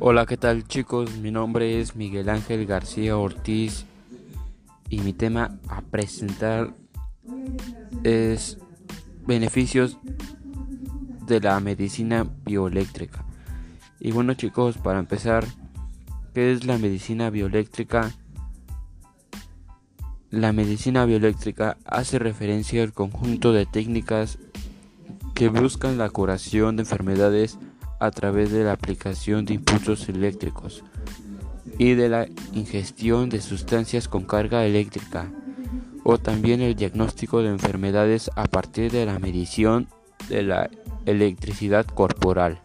Hola, ¿qué tal chicos? Mi nombre es Miguel Ángel García Ortiz y mi tema a presentar es beneficios de la medicina bioeléctrica. Y bueno chicos, para empezar, ¿qué es la medicina bioeléctrica? La medicina bioeléctrica hace referencia al conjunto de técnicas que buscan la curación de enfermedades a través de la aplicación de impulsos eléctricos y de la ingestión de sustancias con carga eléctrica o también el diagnóstico de enfermedades a partir de la medición de la electricidad corporal.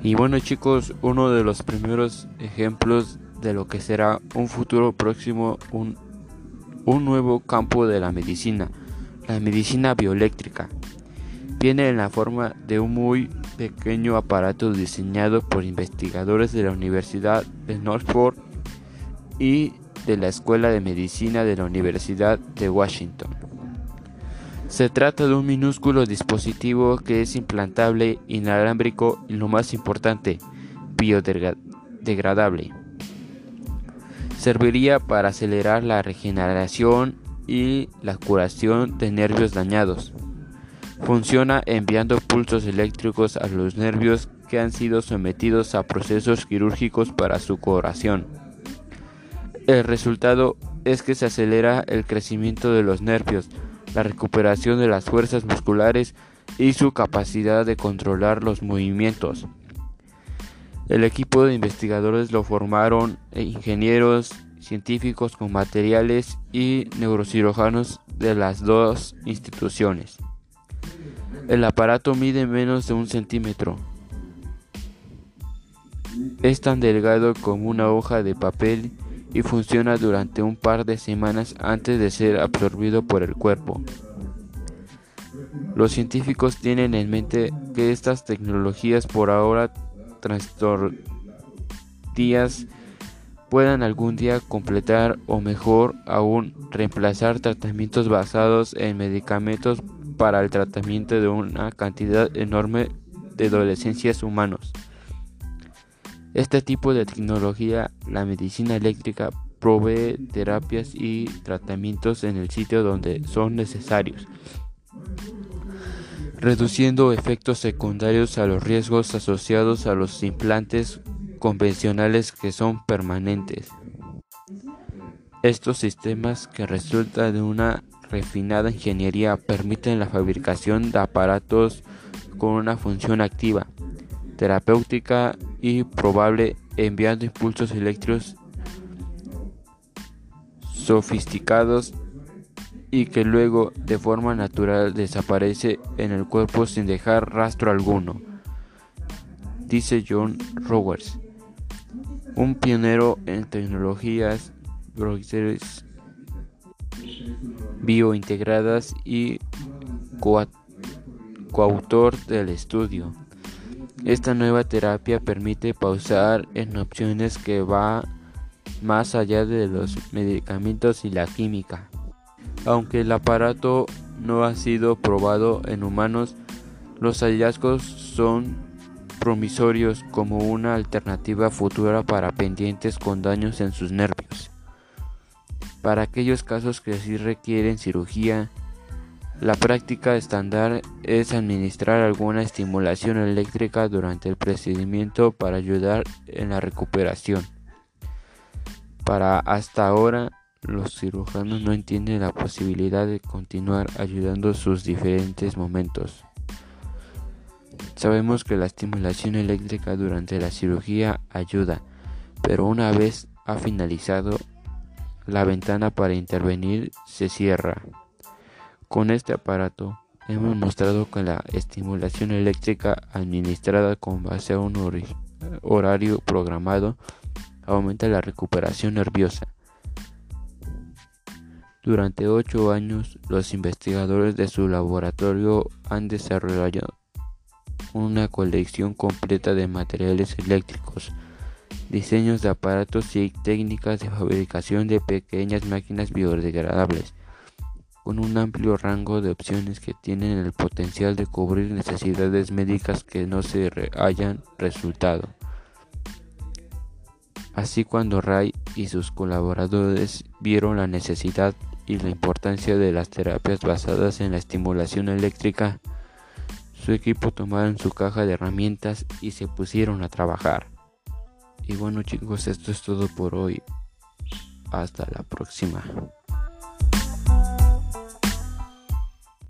Y bueno chicos, uno de los primeros ejemplos de lo que será un futuro próximo, un, un nuevo campo de la medicina, la medicina bioeléctrica. Viene en la forma de un muy pequeño aparato diseñado por investigadores de la Universidad de Norfolk y de la Escuela de Medicina de la Universidad de Washington. Se trata de un minúsculo dispositivo que es implantable, inalámbrico y lo más importante, biodegradable. Serviría para acelerar la regeneración y la curación de nervios dañados. Funciona enviando pulsos eléctricos a los nervios que han sido sometidos a procesos quirúrgicos para su curación. El resultado es que se acelera el crecimiento de los nervios, la recuperación de las fuerzas musculares y su capacidad de controlar los movimientos. El equipo de investigadores lo formaron ingenieros, científicos con materiales y neurocirujanos de las dos instituciones. El aparato mide menos de un centímetro. Es tan delgado como una hoja de papel y funciona durante un par de semanas antes de ser absorbido por el cuerpo. Los científicos tienen en mente que estas tecnologías por ahora días puedan algún día completar o mejor aún reemplazar tratamientos basados en medicamentos para el tratamiento de una cantidad enorme de adolescencias humanos. Este tipo de tecnología, la medicina eléctrica, provee terapias y tratamientos en el sitio donde son necesarios, reduciendo efectos secundarios a los riesgos asociados a los implantes convencionales que son permanentes. Estos sistemas que resultan de una refinada ingeniería permiten la fabricación de aparatos con una función activa, terapéutica y probable enviando impulsos eléctricos sofisticados y que luego de forma natural desaparece en el cuerpo sin dejar rastro alguno, dice John Rogers, un pionero en tecnologías biointegradas y coautor del estudio. Esta nueva terapia permite pausar en opciones que va más allá de los medicamentos y la química. Aunque el aparato no ha sido probado en humanos, los hallazgos son promisorios como una alternativa futura para pendientes con daños en sus nervios. Para aquellos casos que sí requieren cirugía, la práctica estándar es administrar alguna estimulación eléctrica durante el procedimiento para ayudar en la recuperación. Para hasta ahora, los cirujanos no entienden la posibilidad de continuar ayudando sus diferentes momentos. Sabemos que la estimulación eléctrica durante la cirugía ayuda, pero una vez ha finalizado la ventana para intervenir se cierra. Con este aparato hemos mostrado que la estimulación eléctrica administrada con base a un horario programado aumenta la recuperación nerviosa. Durante ocho años, los investigadores de su laboratorio han desarrollado una colección completa de materiales eléctricos diseños de aparatos y técnicas de fabricación de pequeñas máquinas biodegradables con un amplio rango de opciones que tienen el potencial de cubrir necesidades médicas que no se hayan resultado. Así cuando Ray y sus colaboradores vieron la necesidad y la importancia de las terapias basadas en la estimulación eléctrica, su equipo tomaron su caja de herramientas y se pusieron a trabajar. Y bueno chicos, esto es todo por hoy. Hasta la próxima.